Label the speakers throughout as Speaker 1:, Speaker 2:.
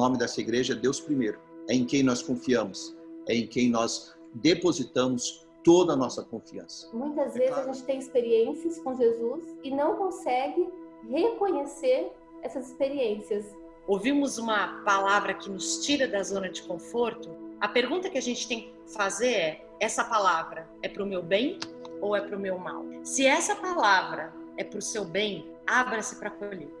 Speaker 1: nome dessa igreja é Deus primeiro. É em quem nós confiamos, é em quem nós depositamos toda a nossa confiança.
Speaker 2: Muitas vezes a gente tem experiências com Jesus e não consegue reconhecer essas experiências.
Speaker 3: Ouvimos uma palavra que nos tira da zona de conforto. A pergunta que a gente tem que fazer é: essa palavra é para o meu bem ou é para o meu mal? Se essa palavra é para o seu bem, abra-se para acolher.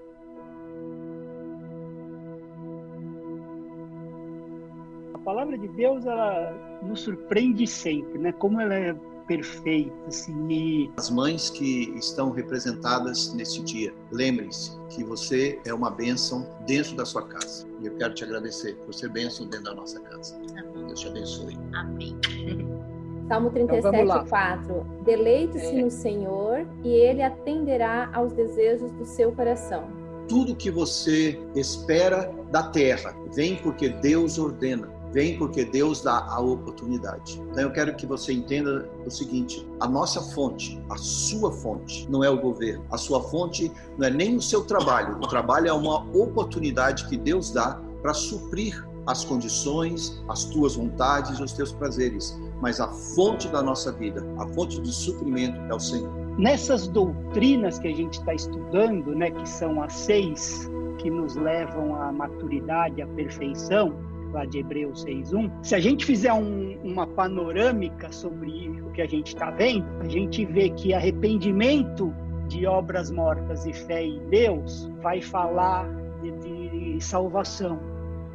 Speaker 4: Palavra de Deus ela nos surpreende sempre, né? Como ela é perfeita, assim. E...
Speaker 1: As mães que estão representadas nesse dia, lembrem-se que você é uma bênção dentro da sua casa. E eu quero te agradecer por ser bênção dentro da nossa casa. Amém. Deus te abençoe.
Speaker 3: Amém.
Speaker 2: Salmo 37, então, 4. Deleite-se é. no Senhor e Ele atenderá aos desejos do seu coração.
Speaker 1: Tudo que você espera da terra vem porque Deus ordena vem porque Deus dá a oportunidade. Então eu quero que você entenda o seguinte: a nossa fonte, a sua fonte, não é o governo. A sua fonte não é nem o seu trabalho. O trabalho é uma oportunidade que Deus dá para suprir as condições, as tuas vontades os teus prazeres. Mas a fonte da nossa vida, a fonte de suprimento é o Senhor.
Speaker 4: Nessas doutrinas que a gente está estudando, né, que são as seis que nos levam à maturidade, à perfeição, lá de Hebreus 6.1, se a gente fizer um, uma panorâmica sobre o que a gente está vendo, a gente vê que arrependimento de obras mortas e fé em Deus vai falar de, de salvação.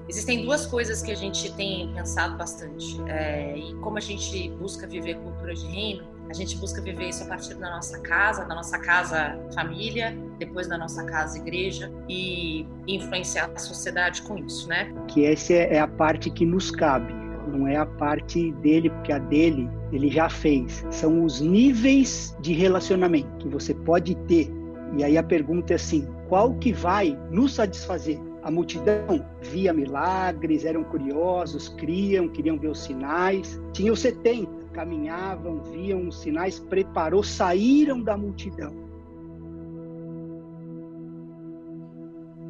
Speaker 3: Existem duas coisas que a gente tem pensado bastante. É, e como a gente busca viver cultura de reino, a gente busca viver isso a partir da nossa casa, da nossa casa família, depois da nossa casa igreja e influenciar a sociedade com isso, né?
Speaker 4: Que essa é a parte que nos cabe, não é a parte dele, porque a dele ele já fez. São os níveis de relacionamento que você pode ter. E aí a pergunta é assim: qual que vai nos satisfazer? A multidão via milagres, eram curiosos, criam, queriam ver os sinais. Tinha os 70 caminhavam, viam os sinais, preparou, saíram da multidão.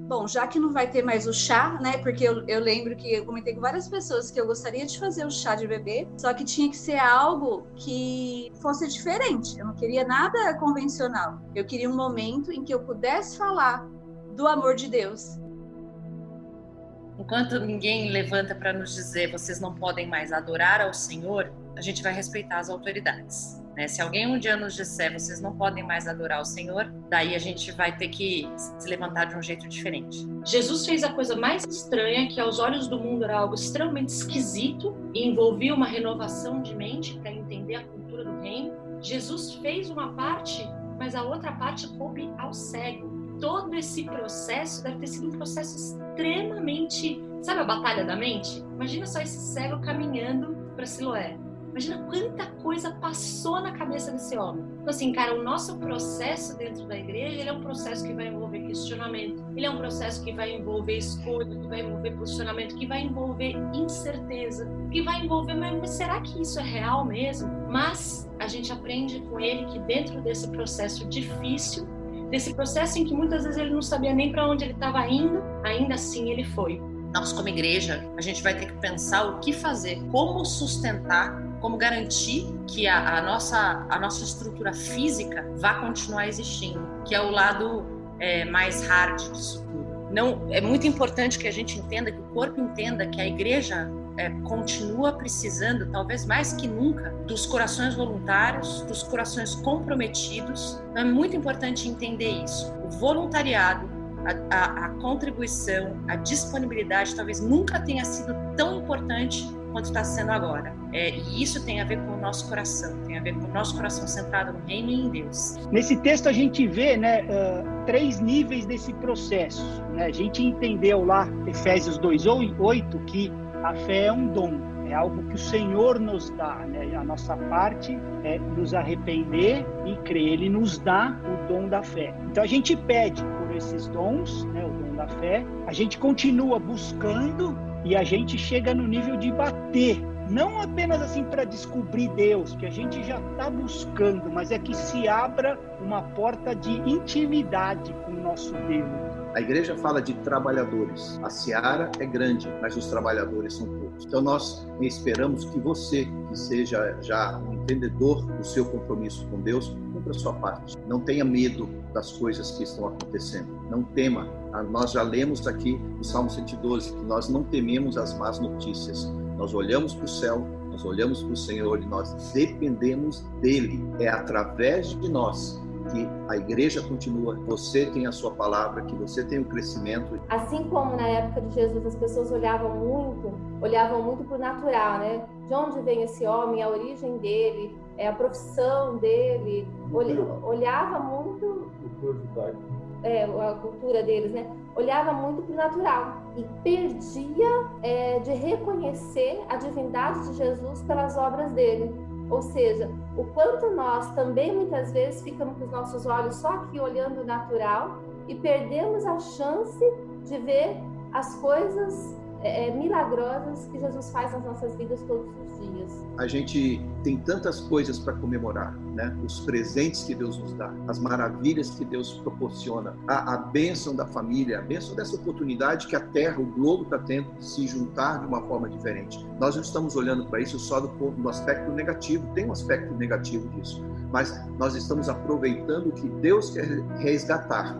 Speaker 5: Bom, já que não vai ter mais o chá, né? Porque eu, eu, lembro que eu comentei com várias pessoas que eu gostaria de fazer o chá de bebê, só que tinha que ser algo que fosse diferente. Eu não queria nada convencional. Eu queria um momento em que eu pudesse falar do amor de Deus,
Speaker 3: Enquanto ninguém levanta para nos dizer vocês não podem mais adorar ao Senhor, a gente vai respeitar as autoridades. Né? Se alguém um dia nos disser vocês não podem mais adorar o Senhor, daí a gente vai ter que se levantar de um jeito diferente. Jesus fez a coisa mais estranha, que aos olhos do mundo era algo extremamente esquisito e envolvia uma renovação de mente para entender a cultura do reino. Jesus fez uma parte, mas a outra parte coube ao cego todo esse processo deve ter sido um processo extremamente. Sabe a batalha da mente? Imagina só esse cego caminhando para Siloé. Imagina quanta coisa passou na cabeça desse homem. Então, assim, cara, o nosso processo dentro da igreja ele é um processo que vai envolver questionamento, ele é um processo que vai envolver escolha, que vai envolver posicionamento, que vai envolver incerteza, que vai envolver, mas será que isso é real mesmo? Mas a gente aprende com ele que dentro desse processo difícil, desse processo em que muitas vezes ele não sabia nem para onde ele estava indo, ainda assim ele foi. Nós, como igreja, a gente vai ter que pensar o que fazer, como sustentar, como garantir que a, a nossa, a nossa estrutura física vá continuar existindo, que é o lado é, mais hard disso tudo. Não, é muito importante que a gente entenda, que o corpo entenda que a igreja é, continua precisando, talvez mais que nunca, dos corações voluntários, dos corações comprometidos. Então, é muito importante entender isso. O voluntariado, a, a, a contribuição, a disponibilidade talvez nunca tenha sido tão importante quanto está sendo agora. É, e isso tem a ver com o nosso coração, tem a ver com o nosso coração centrado no reino e em Deus.
Speaker 4: Nesse texto a gente vê né, uh, três níveis desse processo. Né? A gente entendeu lá, Efésios 2,8, que a fé é um dom, é algo que o Senhor nos dá, né? A nossa parte é nos arrepender e crer. Ele nos dá o dom da fé. Então a gente pede por esses dons, né? O dom da fé. A gente continua buscando e a gente chega no nível de bater. Não apenas assim para descobrir Deus, que a gente já está buscando, mas é que se abra uma porta de intimidade com o nosso Deus
Speaker 1: A igreja fala de trabalhadores. A seara é grande, mas os trabalhadores são poucos. Então nós esperamos que você, que seja já um entendedor do seu compromisso com Deus, cumpra a sua parte. Não tenha medo das coisas que estão acontecendo. Não tema. Ah, nós já lemos aqui no Salmo 112 que nós não tememos as más notícias. Nós olhamos para o céu, nós olhamos para o Senhor e nós dependemos dele. É através de nós que a igreja continua, você tem a sua palavra, que você tem o crescimento.
Speaker 2: Assim como na época de Jesus as pessoas olhavam muito, olhavam muito para o natural, né? De onde vem esse homem, a origem dele, é a profissão dele, olhava muito é, a cultura deles, né? Olhava muito para o natural e perdia é, de reconhecer a divindade de Jesus pelas obras dele. Ou seja, o quanto nós também muitas vezes ficamos com os nossos olhos só aqui olhando o natural e perdemos a chance de ver as coisas é, milagrosas que Jesus faz nas nossas vidas todos os dias.
Speaker 1: A gente tem tantas coisas para comemorar, né? Os presentes que Deus nos dá, as maravilhas que Deus proporciona, a, a bênção da família, a bênção dessa oportunidade que a Terra, o globo está tendo de se juntar de uma forma diferente. Nós não estamos olhando para isso só do, do aspecto negativo, tem um aspecto negativo disso, mas nós estamos aproveitando o que Deus quer resgatar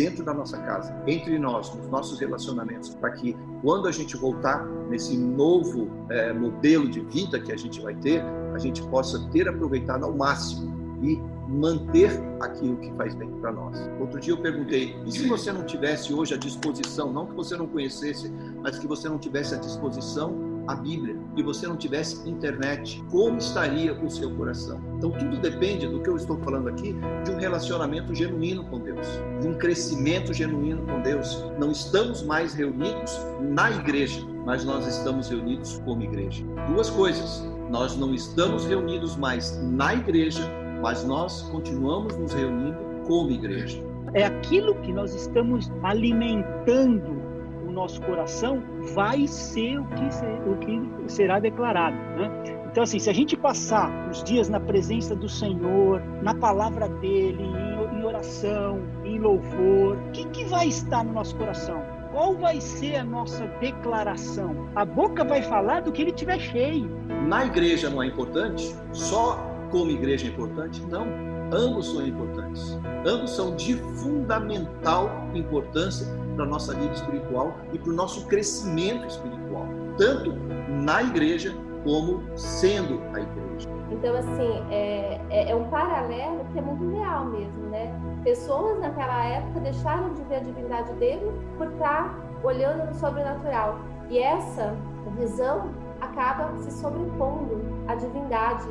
Speaker 1: dentro da nossa casa, entre nós, nos nossos relacionamentos, para que quando a gente voltar nesse novo é, modelo de vida que a gente vai ter, a gente possa ter aproveitado ao máximo e manter aquilo que faz bem para nós. Outro dia eu perguntei: e se você não tivesse hoje a disposição, não que você não conhecesse, mas que você não tivesse a disposição a Bíblia e você não tivesse internet, como estaria o seu coração? Então tudo depende do que eu estou falando aqui, de um relacionamento genuíno com Deus, de um crescimento genuíno com Deus. Não estamos mais reunidos na igreja, mas nós estamos reunidos como igreja. Duas coisas. Nós não estamos reunidos mais na igreja, mas nós continuamos nos reunindo como igreja.
Speaker 4: É aquilo que nós estamos alimentando o nosso coração vai ser o que, ser, o que será declarado. Né? Então, assim, se a gente passar os dias na presença do Senhor, na palavra dele, em, em oração, em louvor, o que, que vai estar no nosso coração? Qual vai ser a nossa declaração? A boca vai falar do que ele tiver cheio.
Speaker 1: Na igreja não é importante? Só como igreja é importante? Não. Ambos são importantes. Ambos são de fundamental importância para a nossa vida espiritual e para o nosso crescimento espiritual, tanto na igreja como sendo a igreja.
Speaker 2: Então, assim, é, é, é, um paralelo que é muito real mesmo, né? Pessoas naquela época deixaram de ver a divindade dele por estar olhando no sobrenatural. E essa visão acaba se sobrepondo à divindade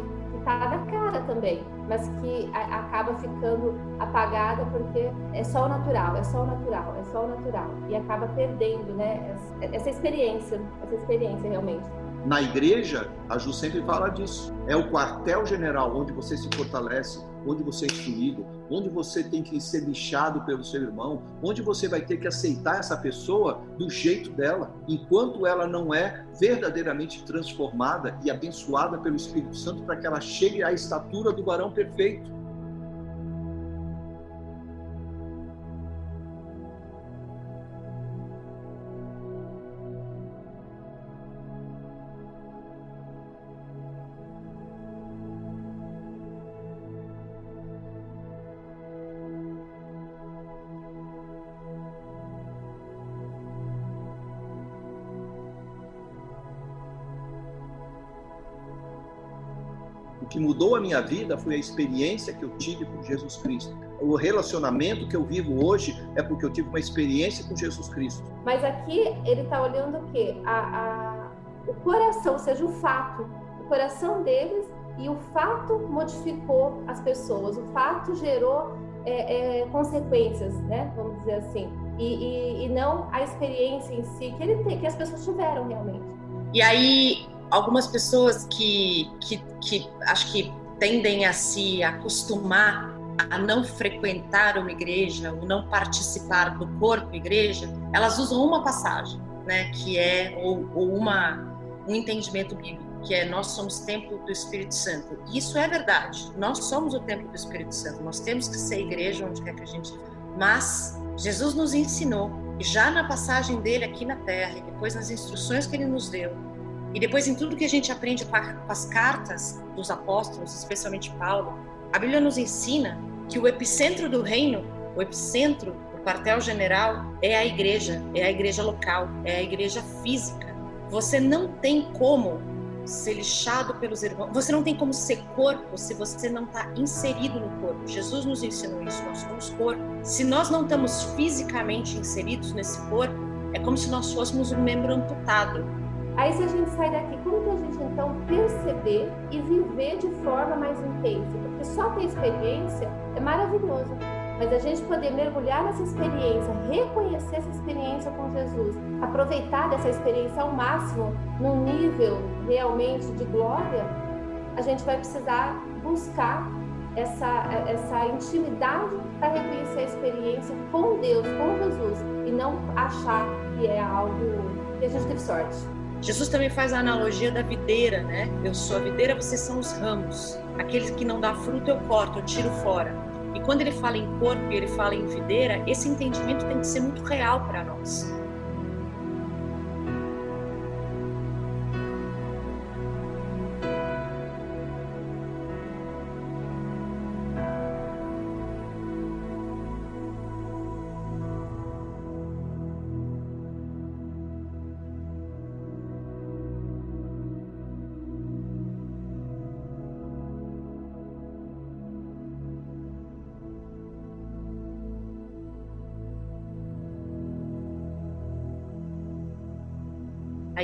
Speaker 2: tá na cara também, mas que a, acaba ficando apagada porque é só o natural, é só o natural, é só o natural e acaba perdendo, né, essa, essa experiência, essa experiência realmente.
Speaker 1: Na igreja, a Ju sempre fala disso. É o quartel-general onde você se fortalece, onde você é instruído, onde você tem que ser lixado pelo seu irmão, onde você vai ter que aceitar essa pessoa do jeito dela, enquanto ela não é verdadeiramente transformada e abençoada pelo Espírito Santo para que ela chegue à estatura do varão perfeito. Que mudou a minha vida foi a experiência que eu tive com Jesus Cristo. O relacionamento que eu vivo hoje é porque eu tive uma experiência com Jesus Cristo.
Speaker 2: Mas aqui ele está olhando o quê? A, a, o coração, ou seja, o fato. O coração deles e o fato modificou as pessoas. O fato gerou é, é, consequências, né? Vamos dizer assim. E, e, e não a experiência em si que ele tem, que as pessoas tiveram realmente.
Speaker 3: E aí algumas pessoas que, que, que acho que tendem a se acostumar a não frequentar uma igreja, ou não participar do corpo igreja, elas usam uma passagem, né, que é ou, ou uma um entendimento bíblico, que é nós somos templo do Espírito Santo. Isso é verdade. Nós somos o templo do Espírito Santo. Nós temos que ser igreja onde quer que a gente Mas Jesus nos ensinou, já na passagem dele aqui na terra, e depois nas instruções que ele nos deu, e depois em tudo que a gente aprende com, a, com as cartas dos apóstolos, especialmente Paulo, a Bíblia nos ensina que o epicentro do reino, o epicentro, o quartel-general, é a igreja, é a igreja local, é a igreja física. Você não tem como ser lixado pelos irmãos. Você não tem como ser corpo se você não está inserido no corpo. Jesus nos ensinou isso, nós somos corpo. Se nós não estamos fisicamente inseridos nesse corpo, é como se nós fôssemos um membro amputado.
Speaker 2: Aí se a gente sai daqui, como que a gente então perceber e viver de forma mais intensa? Porque só ter experiência é maravilhoso mas a gente poder mergulhar nessa experiência, reconhecer essa experiência com Jesus, aproveitar dessa experiência ao máximo, num nível realmente de glória, a gente vai precisar buscar essa, essa intimidade para reconhecer a experiência com Deus, com Jesus, e não achar que é algo que a gente teve sorte.
Speaker 3: Jesus também faz a analogia da videira, né? Eu sou a videira, vocês são os ramos. Aqueles que não dá fruto eu corto, eu tiro fora. E quando ele fala em corpo e ele fala em videira, esse entendimento tem que ser muito real para nós.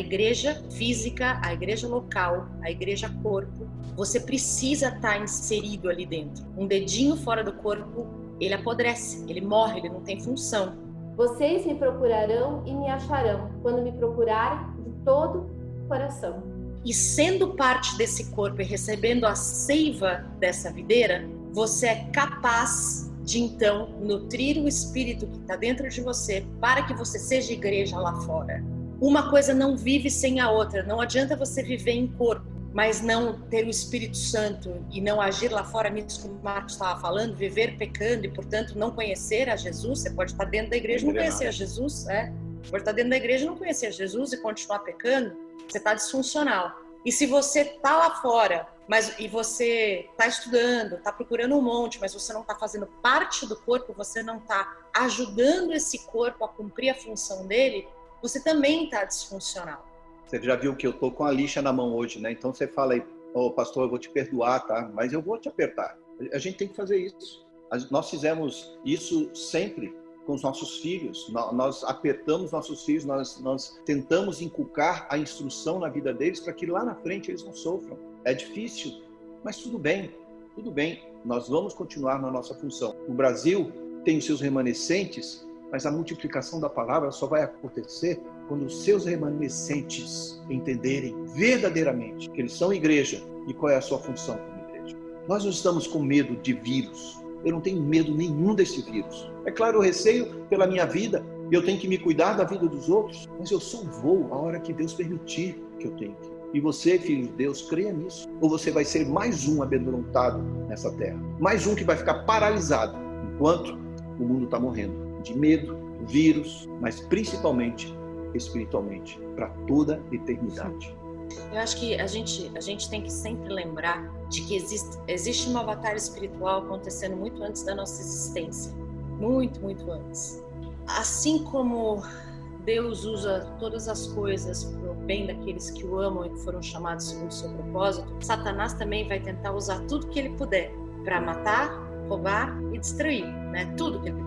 Speaker 3: Igreja física, a igreja local, a igreja corpo, você precisa estar tá inserido ali dentro. Um dedinho fora do corpo, ele apodrece, ele morre, ele não tem função.
Speaker 2: Vocês me procurarão e me acharão quando me procurarem de todo o coração.
Speaker 3: E sendo parte desse corpo e recebendo a seiva dessa videira, você é capaz de então nutrir o espírito que está dentro de você para que você seja igreja lá fora uma coisa não vive sem a outra. Não adianta você viver em corpo, mas não ter o Espírito Santo e não agir lá fora, nisso que o Marcos estava falando, viver pecando e, portanto, não conhecer a Jesus. Você pode estar dentro da igreja e não conhecer a Jesus, é? Pode estar dentro da igreja e não conhecer a Jesus e continuar pecando. Você está disfuncional. E se você está lá fora, mas e você está estudando, está procurando um monte, mas você não está fazendo parte do corpo, você não está ajudando esse corpo a cumprir a função dele, você também está disfuncional.
Speaker 1: Você já viu que eu tô com a lixa na mão hoje, né? Então você fala aí, ô oh, pastor, eu vou te perdoar, tá? Mas eu vou te apertar. A gente tem que fazer isso. Nós fizemos isso sempre com os nossos filhos. Nós apertamos nossos filhos, nós, nós tentamos inculcar a instrução na vida deles para que lá na frente eles não sofram. É difícil, mas tudo bem, tudo bem. Nós vamos continuar na nossa função. O Brasil tem os seus remanescentes mas a multiplicação da palavra só vai acontecer quando os seus remanescentes entenderem verdadeiramente que eles são igreja e qual é a sua função como igreja. Nós não estamos com medo de vírus. Eu não tenho medo nenhum desse vírus. É claro, eu receio pela minha vida, eu tenho que me cuidar da vida dos outros, mas eu só vou a hora que Deus permitir que eu tenha. E você, filho de Deus, creia nisso. Ou você vai ser mais um amedrontado nessa terra. Mais um que vai ficar paralisado enquanto o mundo está morrendo de medo, vírus, mas principalmente espiritualmente, para toda eternidade.
Speaker 3: Eu acho que a gente, a gente tem que sempre lembrar de que existe, existe uma batalha espiritual acontecendo muito antes da nossa existência. Muito, muito antes. Assim como Deus usa todas as coisas para o bem daqueles que o amam e que foram chamados segundo o seu propósito, Satanás também vai tentar usar tudo que ele puder para matar, roubar e destruir, né? Tudo que ele.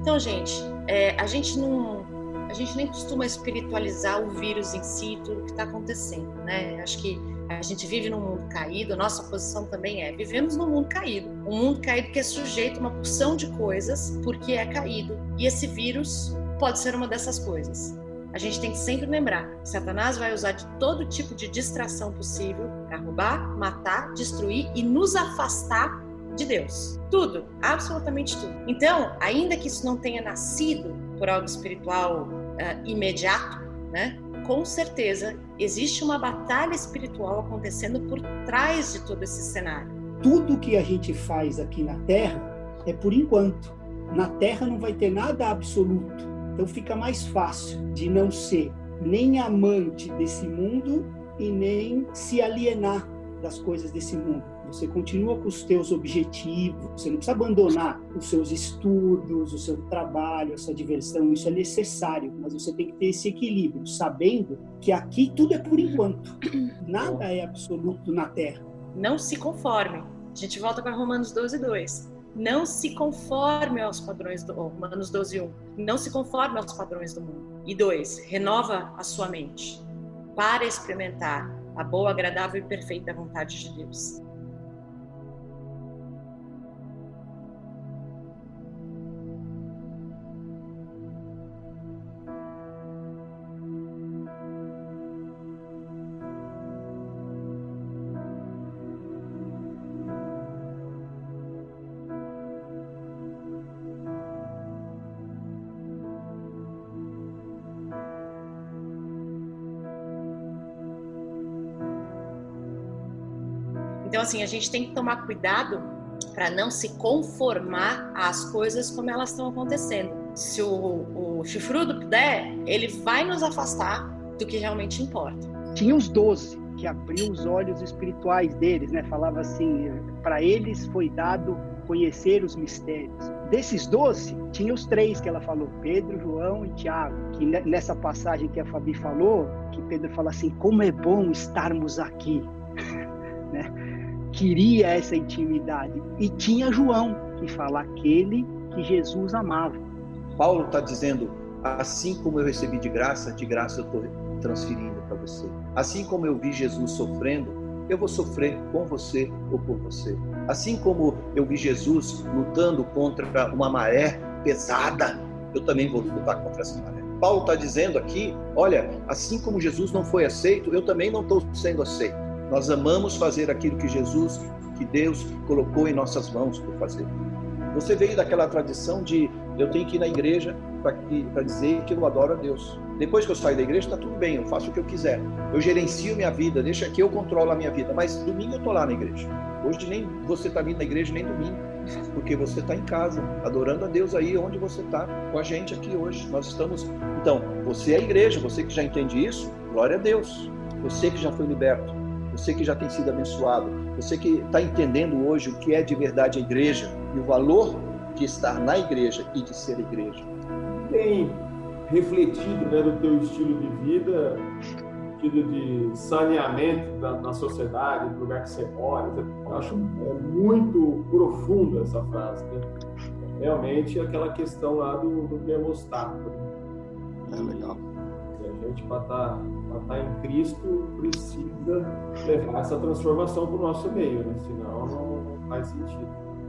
Speaker 3: Então, gente, é, a gente não a gente nem costuma espiritualizar o vírus em si, tudo que está acontecendo, né? Acho que a gente vive num mundo caído, a nossa posição também é, vivemos num mundo caído, um mundo caído que é sujeito a uma porção de coisas porque é caído. E esse vírus pode ser uma dessas coisas. A gente tem que sempre lembrar, Satanás vai usar de todo tipo de distração possível para roubar, matar, destruir e nos afastar de Deus. Tudo, absolutamente tudo. Então, ainda que isso não tenha nascido por algo espiritual uh, imediato, né? Com certeza existe uma batalha espiritual acontecendo por trás de todo esse cenário.
Speaker 4: Tudo que a gente faz aqui na Terra é por enquanto. Na terra não vai ter nada absoluto. Então fica mais fácil de não ser nem amante desse mundo e nem se alienar das coisas desse mundo. Você continua com os teus objetivos, você não precisa abandonar os seus estudos, o seu trabalho, a sua diversão, isso é necessário, mas você tem que ter esse equilíbrio, sabendo que aqui tudo é por enquanto. Nada é absoluto na Terra.
Speaker 3: Não se conforme. A gente volta para Romanos 12, 2. Não se conforme aos padrões do oh, Romanos 12, 1. Não se conforme aos padrões do mundo. E dois, renova a sua mente para experimentar a boa, agradável e perfeita vontade de Deus. Então, assim, a gente tem que tomar cuidado para não se conformar às coisas como elas estão acontecendo. Se o, o chifrudo puder, ele vai nos afastar do que realmente importa.
Speaker 4: Tinha os doze que abriu os olhos espirituais deles, né? Falava assim, para eles foi dado conhecer os mistérios. Desses doze, tinha os três que ela falou, Pedro, João e Tiago, que nessa passagem que a Fabi falou, que Pedro fala assim, como é bom estarmos aqui? queria essa intimidade. E tinha João, que fala aquele que Jesus amava.
Speaker 1: Paulo está dizendo: assim como eu recebi de graça, de graça eu estou transferindo para você. Assim como eu vi Jesus sofrendo, eu vou sofrer com você ou por você. Assim como eu vi Jesus lutando contra uma maré pesada, eu também vou lutar contra essa maré. Paulo está dizendo aqui: olha, assim como Jesus não foi aceito, eu também não estou sendo aceito. Nós amamos fazer aquilo que Jesus, que Deus colocou em nossas mãos por fazer. Você veio daquela tradição de eu tenho que ir na igreja para dizer que eu adoro a Deus. Depois que eu saio da igreja, está tudo bem, eu faço o que eu quiser. Eu gerencio minha vida, deixa que eu controlo a minha vida. Mas domingo eu estou lá na igreja. Hoje nem você está vindo na igreja nem domingo, porque você está em casa, adorando a Deus aí onde você está, com a gente aqui hoje. Nós estamos. Então, você é a igreja, você que já entende isso, glória a Deus. Você que já foi liberto, você que já tem sido abençoado, você que está entendendo hoje o que é de verdade a igreja e o valor de estar na igreja e de ser igreja.
Speaker 6: Tem refletido né, do teu estilo de vida, sentido de saneamento da, da sociedade, do lugar que você mora. Eu acho é muito profunda essa frase. Né? Realmente aquela questão lá do, do termostato.
Speaker 1: É legal.
Speaker 6: A gente, para estar tá, tá em Cristo, precisa levar essa transformação para o nosso meio, né? senão não, não faz sentido.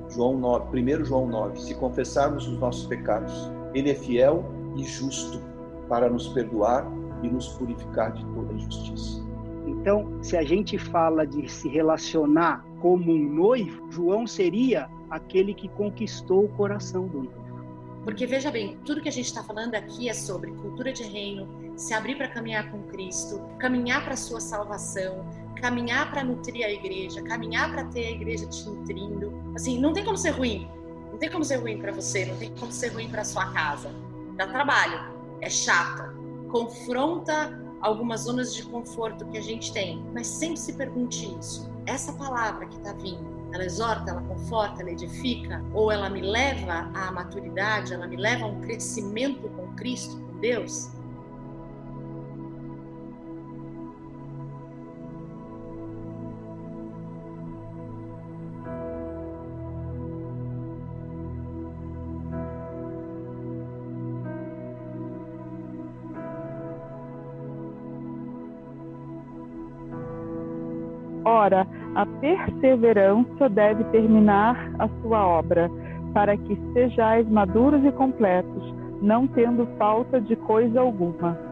Speaker 1: João 9, 1 João 9, se confessarmos os nossos pecados, Ele é fiel e justo para nos perdoar e nos purificar de toda injustiça.
Speaker 4: Então, se a gente fala de se relacionar como um noivo, João seria aquele que conquistou o coração do noivo.
Speaker 3: Porque veja bem, tudo que a gente está falando aqui é sobre cultura de reino, se abrir para caminhar com Cristo, caminhar para a sua salvação, caminhar para nutrir a igreja, caminhar para ter a igreja te nutrindo. Assim, não tem como ser ruim. Não tem como ser ruim para você, não tem como ser ruim para sua casa. Dá trabalho, é chata, confronta algumas zonas de conforto que a gente tem, mas sempre se pergunte isso. Essa palavra que está vindo, ela exorta, ela conforta, ela edifica, ou ela me leva à maturidade, ela me leva a um crescimento com Cristo, com Deus?
Speaker 7: Ora, perseverança deve terminar a sua obra, para que sejais maduros e completos, não tendo falta de coisa alguma.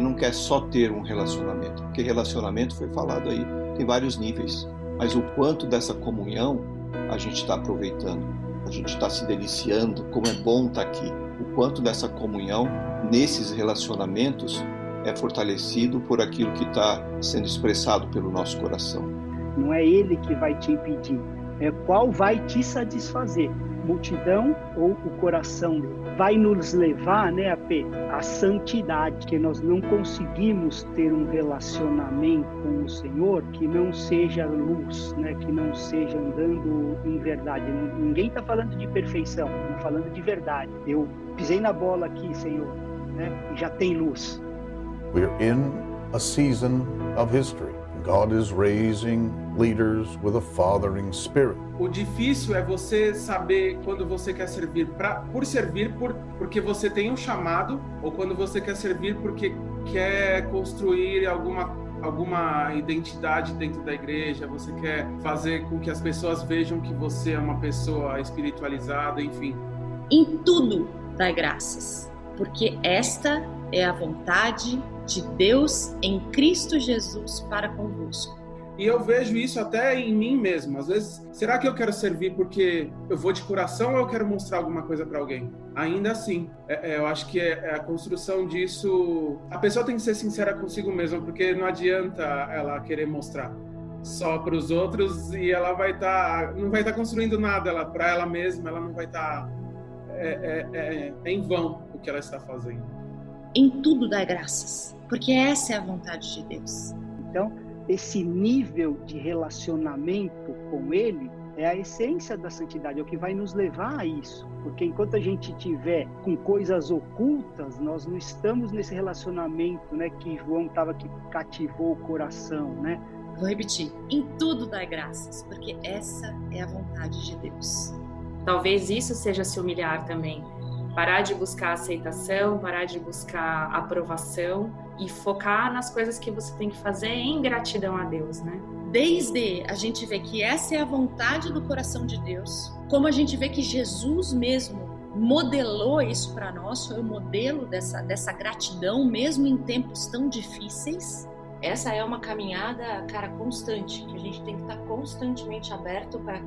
Speaker 1: Não quer só ter um relacionamento, porque relacionamento foi falado aí, tem vários níveis. Mas o quanto dessa comunhão a gente está aproveitando, a gente está se deliciando, como é bom estar tá aqui. O quanto dessa comunhão nesses relacionamentos é fortalecido por aquilo que está sendo expressado pelo nosso coração.
Speaker 4: Não é ele que vai te impedir, é qual vai te satisfazer multidão ou o coração vai nos levar, né, AP, à santidade, que nós não conseguimos ter um relacionamento com o Senhor que não seja luz, né, que não seja andando em verdade. Ninguém está falando de perfeição, estamos falando de verdade. Eu pisei na bola aqui, Senhor, né, e já tem luz.
Speaker 8: We're in a season of history. God is raising leaders with a fathering spirit.
Speaker 6: O difícil é você saber quando você quer servir pra, por servir por, porque você tem um chamado ou quando você quer servir porque quer construir alguma alguma identidade dentro da igreja, você quer fazer com que as pessoas vejam que você é uma pessoa espiritualizada, enfim.
Speaker 3: Em tudo dai graças, porque esta é a vontade de Deus em Cristo Jesus para convosco.
Speaker 6: E eu vejo isso até em mim mesmo. Às vezes, será que eu quero servir porque eu vou de coração ou eu quero mostrar alguma coisa para alguém? Ainda assim, é, é, eu acho que é, é, a construção disso. A pessoa tem que ser sincera consigo mesma, porque não adianta ela querer mostrar só para os outros e ela vai estar, tá, não vai estar tá construindo nada. Ela para ela mesma, ela não vai estar. Tá, é, é, é, em vão o que ela está fazendo.
Speaker 3: Em tudo dá graças, porque essa é a vontade de Deus.
Speaker 4: Então esse nível de relacionamento com Ele é a essência da santidade, é o que vai nos levar a isso. Porque enquanto a gente tiver com coisas ocultas, nós não estamos nesse relacionamento, né, que João estava que cativou o coração, né?
Speaker 3: Vou repetir, em tudo dá graças, porque essa é a vontade de Deus.
Speaker 9: Talvez isso seja se humilhar também. Parar de buscar aceitação, parar de buscar aprovação e focar nas coisas que você tem que fazer em gratidão a Deus, né?
Speaker 3: Desde a gente vê que essa é a vontade do coração de Deus, como a gente vê que Jesus mesmo modelou isso para nós, foi o modelo dessa, dessa gratidão, mesmo em tempos tão difíceis essa é uma caminhada, cara, constante, que a gente tem que estar constantemente aberto para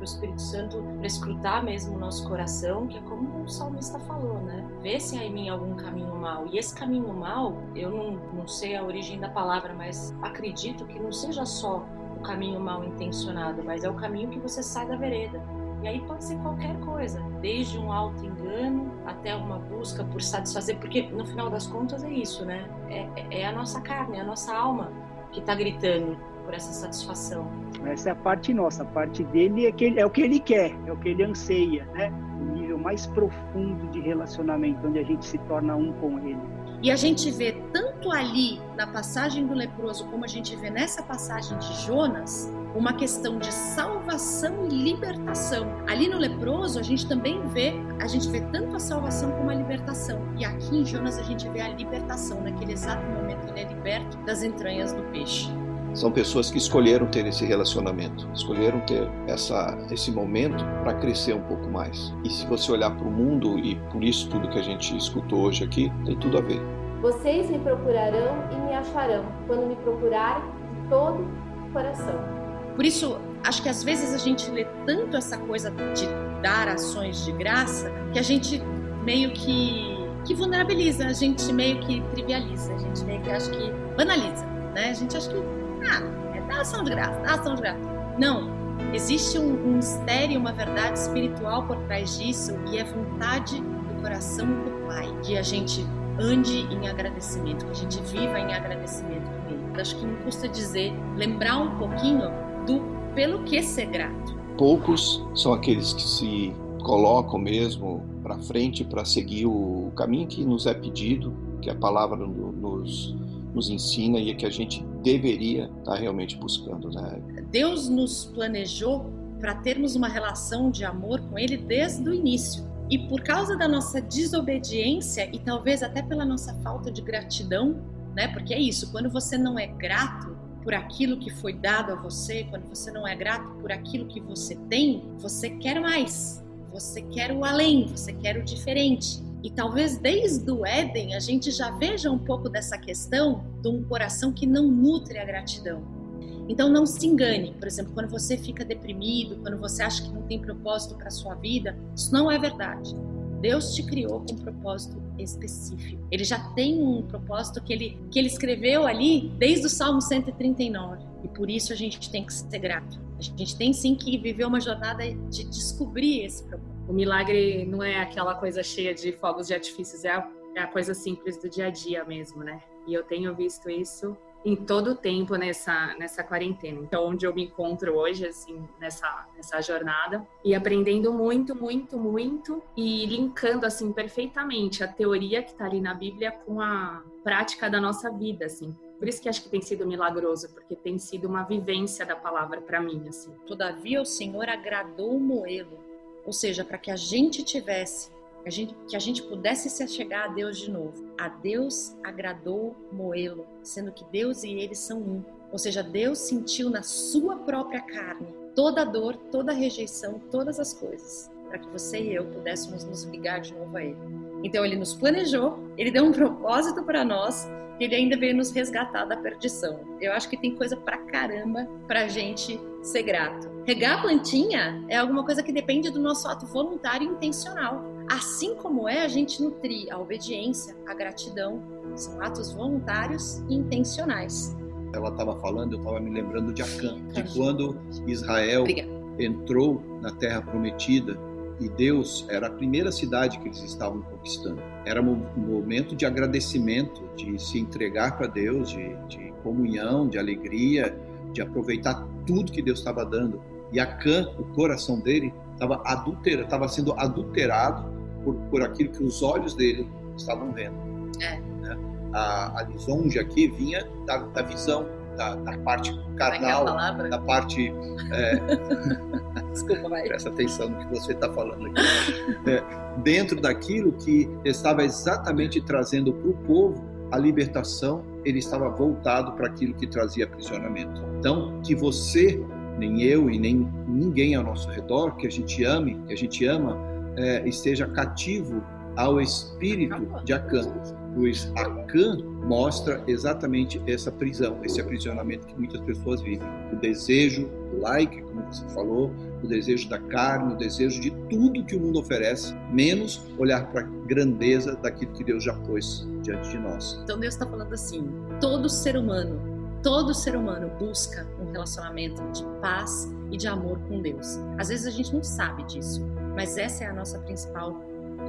Speaker 3: o Espírito Santo, para escrutar mesmo o nosso coração, que é como o salmista falou, né? Vê se há em mim algum caminho mal. E esse caminho mal, eu não, não sei a origem da palavra, mas acredito que não seja só o caminho mal intencionado, mas é o caminho que você sai da vereda. E aí pode ser qualquer coisa, desde um alto engano até uma busca por satisfazer, porque no final das contas é isso, né? É, é a nossa carne, é a nossa alma que está gritando por essa satisfação.
Speaker 4: Essa é a parte nossa, a parte dele é, que ele, é o que ele quer, é o que ele anseia, né? O nível mais profundo de relacionamento, onde a gente se torna um com ele.
Speaker 3: E a gente vê tanto ali na passagem do leproso, como a gente vê nessa passagem de Jonas, uma questão de salvação e libertação. Ali no leproso, a gente também vê, a gente vê tanto a salvação como a libertação. E aqui em Jonas a gente vê a libertação, naquele exato momento ele é liberto das entranhas do peixe.
Speaker 1: São pessoas que escolheram ter esse relacionamento, escolheram ter essa, esse momento para crescer um pouco mais. E se você olhar para o mundo, e por isso tudo que a gente escutou hoje aqui, tem tudo a ver.
Speaker 2: Vocês me procurarão e me acharão, quando me procurarem de todo o coração.
Speaker 3: Por isso, acho que às vezes a gente lê tanto essa coisa de dar ações de graça que a gente meio que, que vulnerabiliza, a gente meio que trivializa, a gente meio que acha que banaliza, né? A gente acha que, ah, é dar ação de graça, dar ação de graça. Não, existe um, um mistério, uma verdade espiritual por trás disso e é vontade do coração do Pai que a gente ande em agradecimento, que a gente viva em agradecimento com Ele. Acho que não custa dizer, lembrar um pouquinho do pelo que ser grato.
Speaker 1: Poucos são aqueles que se colocam mesmo para frente para seguir o caminho que nos é pedido, que a palavra nos, nos ensina e é que a gente deveria estar tá realmente buscando. Né?
Speaker 3: Deus nos planejou para termos uma relação de amor com Ele desde o início. E por causa da nossa desobediência e talvez até pela nossa falta de gratidão, né? Porque é isso, quando você não é grato, por aquilo que foi dado a você, quando você não é grato por aquilo que você tem, você quer mais. Você quer o além, você quer o diferente. E talvez desde o Éden a gente já veja um pouco dessa questão de um coração que não nutre a gratidão. Então não se engane, por exemplo, quando você fica deprimido, quando você acha que não tem propósito para sua vida, isso não é verdade. Deus te criou com um propósito específico. Ele já tem um propósito que ele, que ele escreveu ali desde o Salmo 139. E por isso a gente tem que ser grato. A gente tem sim que viver uma jornada de descobrir esse.
Speaker 9: O milagre não é aquela coisa cheia de fogos de artifícios, é a, é a coisa simples do dia a dia mesmo, né? E eu tenho visto isso em todo o tempo nessa nessa quarentena. Então, onde eu me encontro hoje, assim, nessa nessa jornada e aprendendo muito, muito, muito e linkando assim perfeitamente a teoria que está ali na Bíblia com a prática da nossa vida, assim. Por isso que acho que tem sido milagroso, porque tem sido uma vivência da palavra para mim, assim.
Speaker 3: Todavia o Senhor agradou o moelo ou seja, para que a gente tivesse, a gente, que a gente pudesse se achegar a Deus de novo. A Deus agradou moê-lo, sendo que Deus e ele são um. Ou seja, Deus sentiu na sua própria carne toda a dor, toda a rejeição, todas as coisas, para que você e eu pudéssemos nos ligar de novo a Ele. Então Ele nos planejou, Ele deu um propósito para nós e Ele ainda veio nos resgatar da perdição. Eu acho que tem coisa pra caramba pra gente ser grato. Regar a plantinha é alguma coisa que depende do nosso ato voluntário e intencional. Assim como é a gente nutrir a obediência, a gratidão, são atos voluntários e intencionais.
Speaker 1: Ela estava falando, eu estava me lembrando de Acã, de quando Israel Obrigada. entrou na Terra Prometida e Deus era a primeira cidade que eles estavam conquistando. Era um momento de agradecimento, de se entregar para Deus, de, de comunhão, de alegria, de aproveitar tudo que Deus estava dando. E Acã, o coração dele, estava adulterado, estava sendo adulterado por, por aquilo que os olhos dele estavam vendo. É. Né? A, a lisonja aqui vinha da, da visão, da, da, parte carnal,
Speaker 3: é
Speaker 1: da parte. É...
Speaker 3: Desculpa, vai.
Speaker 1: Presta atenção no que você está falando aqui. É, dentro daquilo que estava exatamente trazendo para o povo a libertação, ele estava voltado para aquilo que trazia aprisionamento. Então, que você, nem eu e nem ninguém ao nosso redor, que a gente ame, que a gente ama, é, esteja cativo ao espírito de Acã, pois Acã mostra exatamente essa prisão, esse aprisionamento que muitas pessoas vivem. O desejo, o like, como você falou, o desejo da carne, o desejo de tudo que o mundo oferece, menos olhar para a grandeza daquilo que Deus já pôs diante de nós.
Speaker 3: Então Deus está falando assim: todo ser humano, todo ser humano busca um relacionamento de paz e de amor com Deus. Às vezes a gente não sabe disso, mas essa é a nossa principal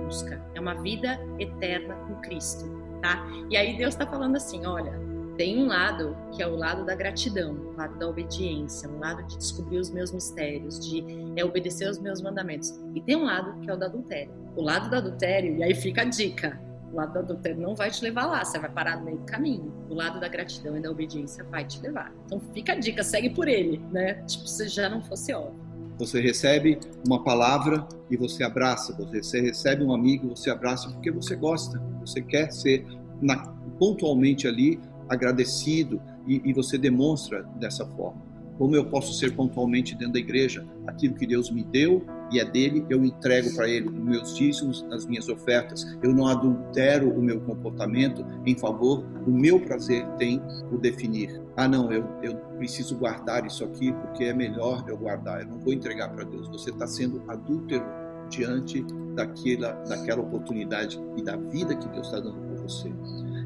Speaker 3: busca. É uma vida eterna com Cristo, tá? E aí Deus está falando assim: olha, tem um lado que é o lado da gratidão, o lado da obediência, um lado de descobrir os meus mistérios, de é, obedecer os meus mandamentos. E tem um lado que é o do adultério. O lado do adultério, e aí fica a dica: o lado do adultério não vai te levar lá, você vai parar no meio do caminho. O lado da gratidão e da obediência vai te levar. Então fica a dica, segue por ele, né? Tipo, se já não fosse óbvio.
Speaker 1: Você recebe uma palavra e você abraça. Você recebe um amigo, você abraça porque você gosta. Você quer ser na, pontualmente ali agradecido e, e você demonstra dessa forma. Como eu posso ser pontualmente dentro da igreja? Aquilo que Deus me deu e é dele, eu entrego para ele nos meus dízimos, nas minhas ofertas. Eu não adultero o meu comportamento em favor do meu prazer tem o definir. Ah, não, eu, eu preciso guardar isso aqui porque é melhor eu guardar. Eu não vou entregar para Deus. Você está sendo adúltero diante daquela, daquela oportunidade e da vida que Deus está dando para você.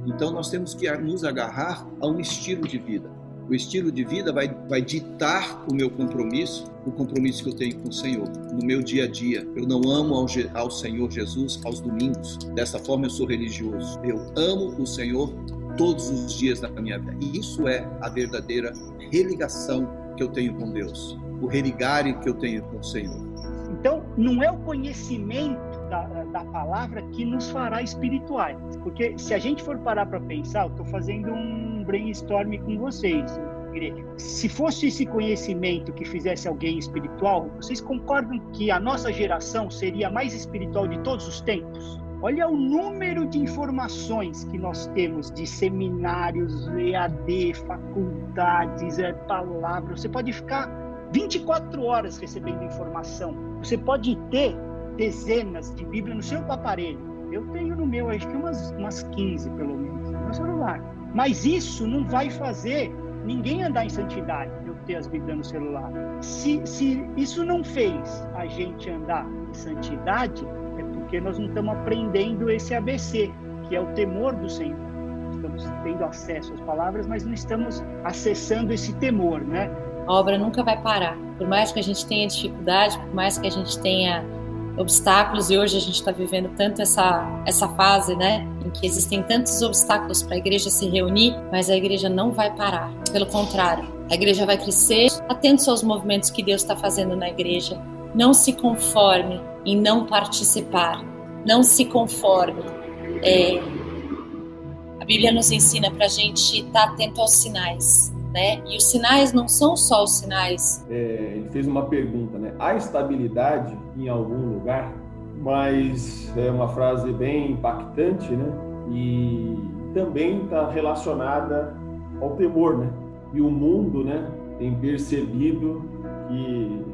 Speaker 1: Então nós temos que nos agarrar a um estilo de vida. O estilo de vida vai, vai ditar o meu compromisso, o compromisso que eu tenho com o Senhor, no meu dia a dia. Eu não amo ao, ao Senhor Jesus aos domingos. Dessa forma eu sou religioso. Eu amo o Senhor todos os dias da minha vida. E isso é a verdadeira religação que eu tenho com Deus, o religare que eu tenho com o Senhor.
Speaker 4: Então, não é o conhecimento da, da palavra que nos fará espirituais. Porque se a gente for parar para pensar, eu estou fazendo um brainstorm com vocês, igreja. Se fosse esse conhecimento que fizesse alguém espiritual, vocês concordam que a nossa geração seria a mais espiritual de todos os tempos? Olha o número de informações que nós temos de seminários, EAD, faculdades, é, palavras. Você pode ficar 24 horas recebendo informação. Você pode ter dezenas de Bíblia no seu aparelho. Eu tenho no meu, acho que umas, umas 15 pelo menos, no meu celular. Mas isso não vai fazer ninguém andar em santidade, eu ter as Bíblias no celular. Se, se isso não fez a gente andar em santidade, é porque nós não estamos aprendendo esse ABC, que é o temor do Senhor. Estamos tendo acesso às palavras, mas não estamos acessando esse temor, né?
Speaker 3: A obra nunca vai parar. Por mais que a gente tenha dificuldade, por mais que a gente tenha obstáculos, e hoje a gente está vivendo tanto essa, essa fase, né, em que existem tantos obstáculos para a igreja se reunir, mas a igreja não vai parar. Pelo contrário, a igreja vai crescer, atentos aos movimentos que Deus está fazendo na igreja. Não se conforme em não participar. Não se conforme. É, a Bíblia nos ensina para a gente estar tá atento aos sinais né? E os sinais não são só os sinais.
Speaker 6: É, ele fez uma pergunta, né? Há estabilidade em algum lugar? Mas é uma frase bem impactante, né? E também está relacionada ao temor, né? E o mundo, né? Tem percebido que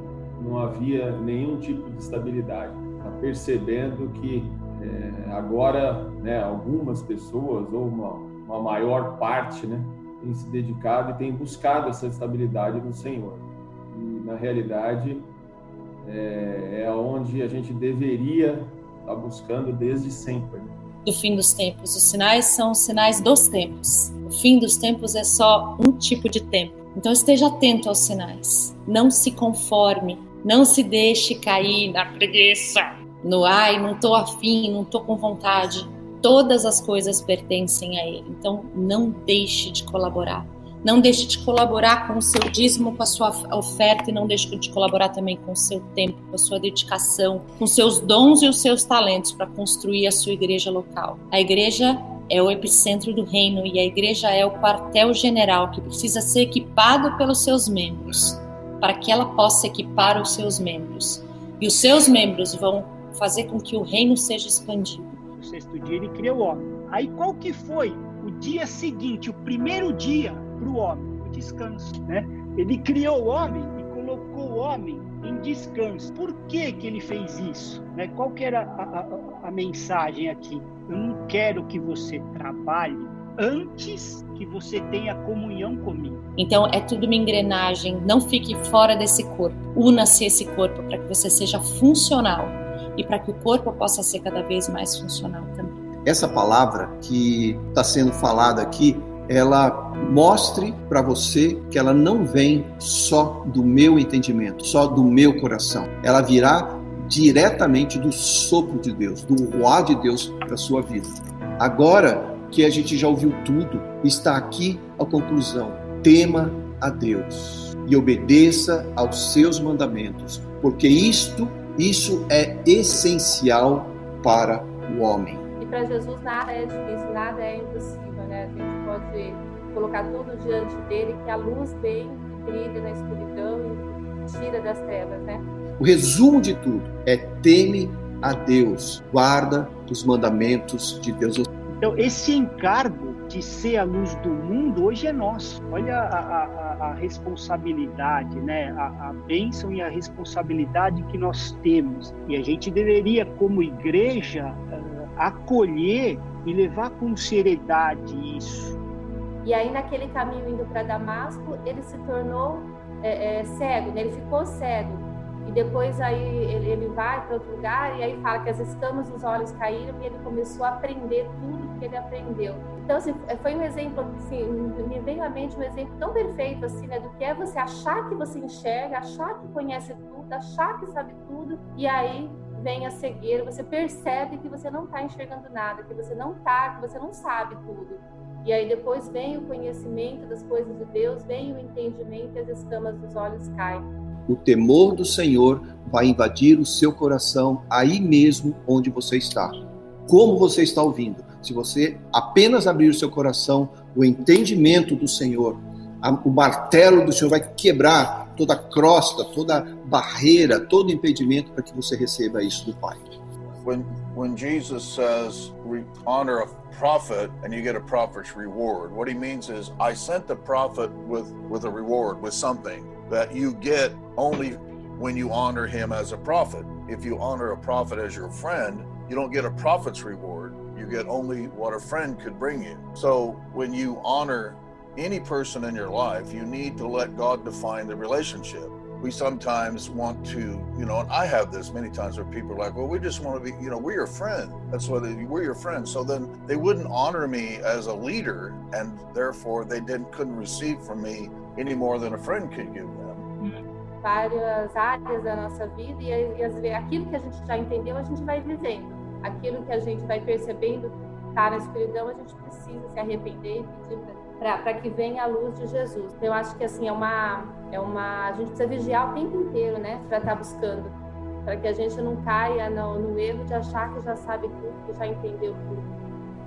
Speaker 6: não havia nenhum tipo de estabilidade. Está percebendo que é, agora, né? Algumas pessoas ou uma, uma maior parte, né? Tem se dedicado e tem buscado essa estabilidade no Senhor. E, na realidade, é, é onde a gente deveria estar buscando desde sempre.
Speaker 3: Do fim dos tempos. Os sinais são os sinais dos tempos. O fim dos tempos é só um tipo de tempo. Então esteja atento aos sinais. Não se conforme. Não se deixe cair na preguiça. No ai, não estou afim, não estou com vontade todas as coisas pertencem a Ele. Então, não deixe de colaborar. Não deixe de colaborar com o seu dízimo, com a sua oferta, e não deixe de colaborar também com o seu tempo, com a sua dedicação, com seus dons e os seus talentos para construir a sua igreja local. A igreja é o epicentro do reino e a igreja é o quartel-general que precisa ser equipado pelos seus membros, para que ela possa equipar os seus membros. E os seus membros vão fazer com que o reino seja expandido
Speaker 4: sexto dia ele cria o homem. Aí qual que foi o dia seguinte, o primeiro dia para o homem? O descanso, né? Ele criou o homem e colocou o homem em descanso. Por que que ele fez isso? Né? Qual que era a, a, a mensagem aqui? Eu não quero que você trabalhe antes que você tenha comunhão comigo.
Speaker 3: Então é tudo uma engrenagem. Não fique fora desse corpo. Una-se esse corpo para que você seja funcional e para que o corpo possa ser cada vez mais funcional também.
Speaker 1: Essa palavra que está sendo falada aqui, ela mostre para você que ela não vem só do meu entendimento, só do meu coração. Ela virá diretamente do sopro de Deus, do ruá de Deus para sua vida. Agora que a gente já ouviu tudo, está aqui a conclusão. Tema a Deus e obedeça aos seus mandamentos, porque isto isso é essencial para o homem.
Speaker 2: E para Jesus nada é difícil, nada é impossível, né? A gente pode colocar tudo diante dele, que a luz vem e brilha na escuridão e tira das trevas, né?
Speaker 1: O resumo de tudo é teme a Deus, guarda os mandamentos de Deus.
Speaker 4: Então, esse encargo de ser a luz do mundo hoje é nosso. Olha a, a, a responsabilidade, né? A, a bênção e a responsabilidade que nós temos. E a gente deveria, como igreja, uh, acolher e levar com seriedade isso.
Speaker 2: E aí, naquele caminho indo para Damasco, ele se tornou é, é, cego, né? ele ficou cego e depois aí ele, ele vai para outro lugar e aí fala que as escamas dos olhos caíram e ele começou a aprender tudo que ele aprendeu. Então, assim, foi um exemplo, assim, me veio à mente um exemplo tão perfeito, assim, né, do que é você achar que você enxerga, achar que conhece tudo, achar que sabe tudo, e aí vem a cegueira, você percebe que você não está enxergando nada, que você não está, que você não sabe tudo. E aí depois vem o conhecimento das coisas de Deus, vem o entendimento e as escamas dos olhos caem
Speaker 1: o temor do Senhor vai invadir o seu coração aí mesmo onde você está. Como você está ouvindo? Se você apenas abrir o seu coração, o entendimento do Senhor, o martelo do Senhor vai quebrar toda crosta, toda barreira, todo impedimento para que você receba isso do Pai.
Speaker 8: When, when Jesus says honor a prophet and you get a prophet's reward, what he means is I sent the prophet with, with a reward, with something. That you get only when you honor him as a prophet. If you honor a prophet as your friend, you don't get a prophet's reward. You get only what a friend could bring you. So when you honor any person in your life, you need to let God define the relationship. We sometimes want to, you know, and I have this many times where people are like, well, we just want to be, you know, we're your friend. That's why they, we're your friend. So then they wouldn't honor me as a leader, and therefore they didn't couldn't receive from me any more than a friend could give them.
Speaker 2: Várias áreas da nossa vida e, e aquilo que a gente já entendeu a gente vai vivendo. Aquilo que a gente vai percebendo está na escuridão a gente precisa se arrepender e pedir para que venha a luz de Jesus. Então, eu acho que assim é uma é uma a gente precisa vigiar o tempo inteiro né para estar tá buscando. Para que a gente não caia no, no erro de achar que já sabe tudo que já entendeu tudo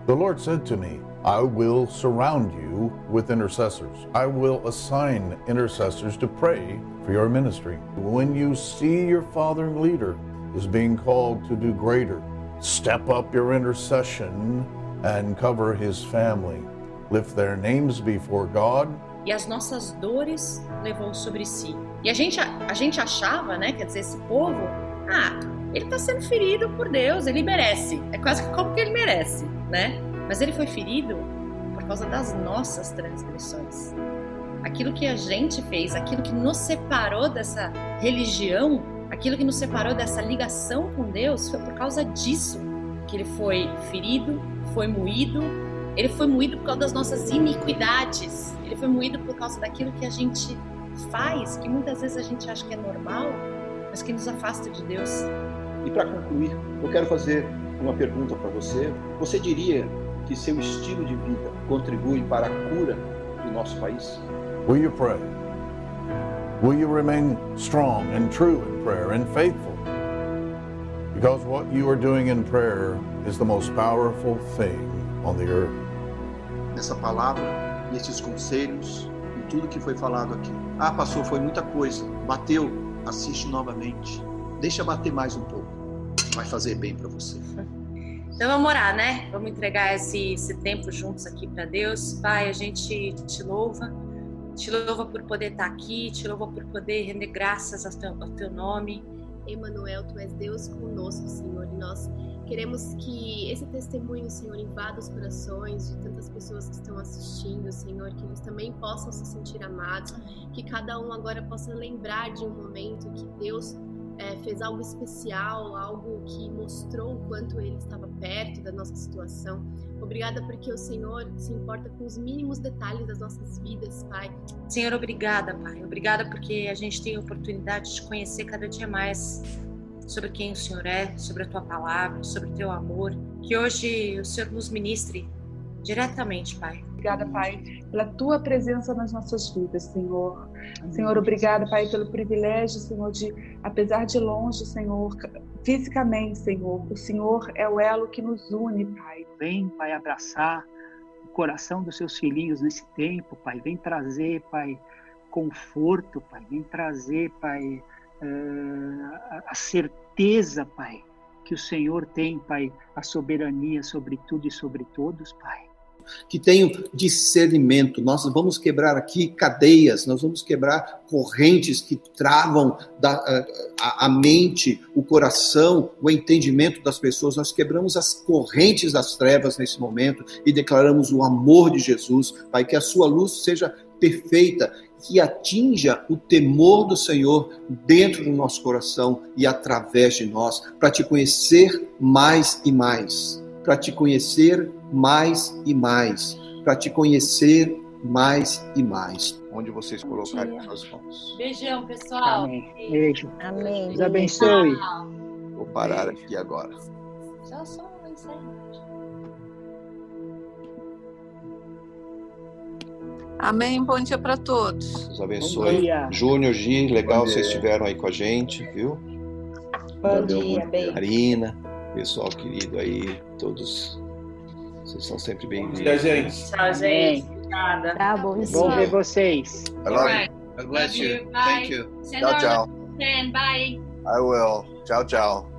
Speaker 8: The Lord said to me, I will surround you with intercessors. I will assign intercessors to pray for your ministry. When you see your father and leader is being called to do greater, step up your intercession and cover his family. Lift their names before God.
Speaker 3: E as nossas dores levou sobre si. E a gente, a gente achava, né, quer dizer, esse povo, ah, ele está sendo ferido por Deus, ele merece. É quase como que ele merece né? Mas ele foi ferido por causa das nossas transgressões. Aquilo que a gente fez, aquilo que nos separou dessa religião, aquilo que nos separou dessa ligação com Deus, foi por causa disso que ele foi ferido, foi moído. Ele foi moído por causa das nossas iniquidades. Ele foi moído por causa daquilo que a gente faz, que muitas vezes a gente acha que é normal, mas que nos afasta de Deus.
Speaker 1: E para concluir, eu quero fazer uma pergunta para você. Você diria que seu estilo de vida contribui para a cura do nosso país?
Speaker 8: Will you pray? Will you remain strong and true in prayer and faithful? Because what you are doing in prayer is the most powerful thing on the earth.
Speaker 1: Nessa palavra, nesses conselhos, e tudo que foi falado aqui. Ah, pastor, foi muita coisa. Bateu, assiste novamente. Deixa bater mais um pouco. Vai fazer bem para você.
Speaker 3: Então vamos orar, né? Vamos entregar esse, esse tempo juntos aqui para Deus. Pai, a gente te louva, te louva por poder estar aqui, te louva por poder render graças ao teu, ao teu nome.
Speaker 10: Emanuel, tu és Deus conosco, Senhor, e nós queremos que esse testemunho, Senhor, invada os corações de tantas pessoas que estão assistindo, Senhor, que eles também possam se sentir amados, que cada um agora possa lembrar de um momento que Deus é, fez algo especial, algo que mostrou o quanto ele estava perto da nossa situação. Obrigada porque o Senhor se importa com os mínimos detalhes das nossas vidas, Pai.
Speaker 3: Senhor, obrigada, Pai. Obrigada porque a gente tem a oportunidade de conhecer cada dia mais sobre quem o Senhor é, sobre a tua palavra, sobre o teu amor. Que hoje o Senhor nos ministre diretamente, Pai.
Speaker 7: Obrigada, Pai, pela tua presença nas nossas vidas, Senhor. Senhor, obrigada, Pai, pelo privilégio, Senhor, de, apesar de longe, Senhor, fisicamente, Senhor, o Senhor é o elo que nos une, Pai.
Speaker 4: Vem, Pai, abraçar o coração dos seus filhinhos nesse tempo, Pai. Vem trazer, Pai, conforto, Pai. Vem trazer, Pai, uh, a certeza, Pai, que o Senhor tem, Pai, a soberania sobre tudo e sobre todos, Pai
Speaker 1: que tenham discernimento. Nós vamos quebrar aqui cadeias, nós vamos quebrar correntes que travam da, a, a, mente, o coração, o entendimento das pessoas. Nós quebramos as correntes das trevas nesse momento e declaramos o amor de Jesus, Pai, que a sua luz seja perfeita, que atinja o temor do Senhor dentro do nosso coração e através de nós, para te conhecer mais e mais para te conhecer mais e mais, para te conhecer mais e mais. Onde vocês colocarem suas mãos.
Speaker 3: Beijão, pessoal.
Speaker 4: Amém. Beijo.
Speaker 5: Amém.
Speaker 4: Deus abençoe.
Speaker 1: Vou parar aqui agora.
Speaker 3: Só
Speaker 5: Amém. Bom dia para todos.
Speaker 1: Deus abençoe. Júnior, Gi, legal vocês estiveram aí com a gente, viu?
Speaker 5: Bom dia.
Speaker 1: Marina pessoal querido aí, todos. Vocês são sempre bem-vindos.
Speaker 6: Tchau, gente.
Speaker 3: Tchau, gente. Obrigada.
Speaker 5: Tá bom,
Speaker 4: Bom ver vocês.
Speaker 8: I love you. God bless you. Thank you. Tchau, tchau.
Speaker 3: Bye.
Speaker 8: I will. Tchau, tchau.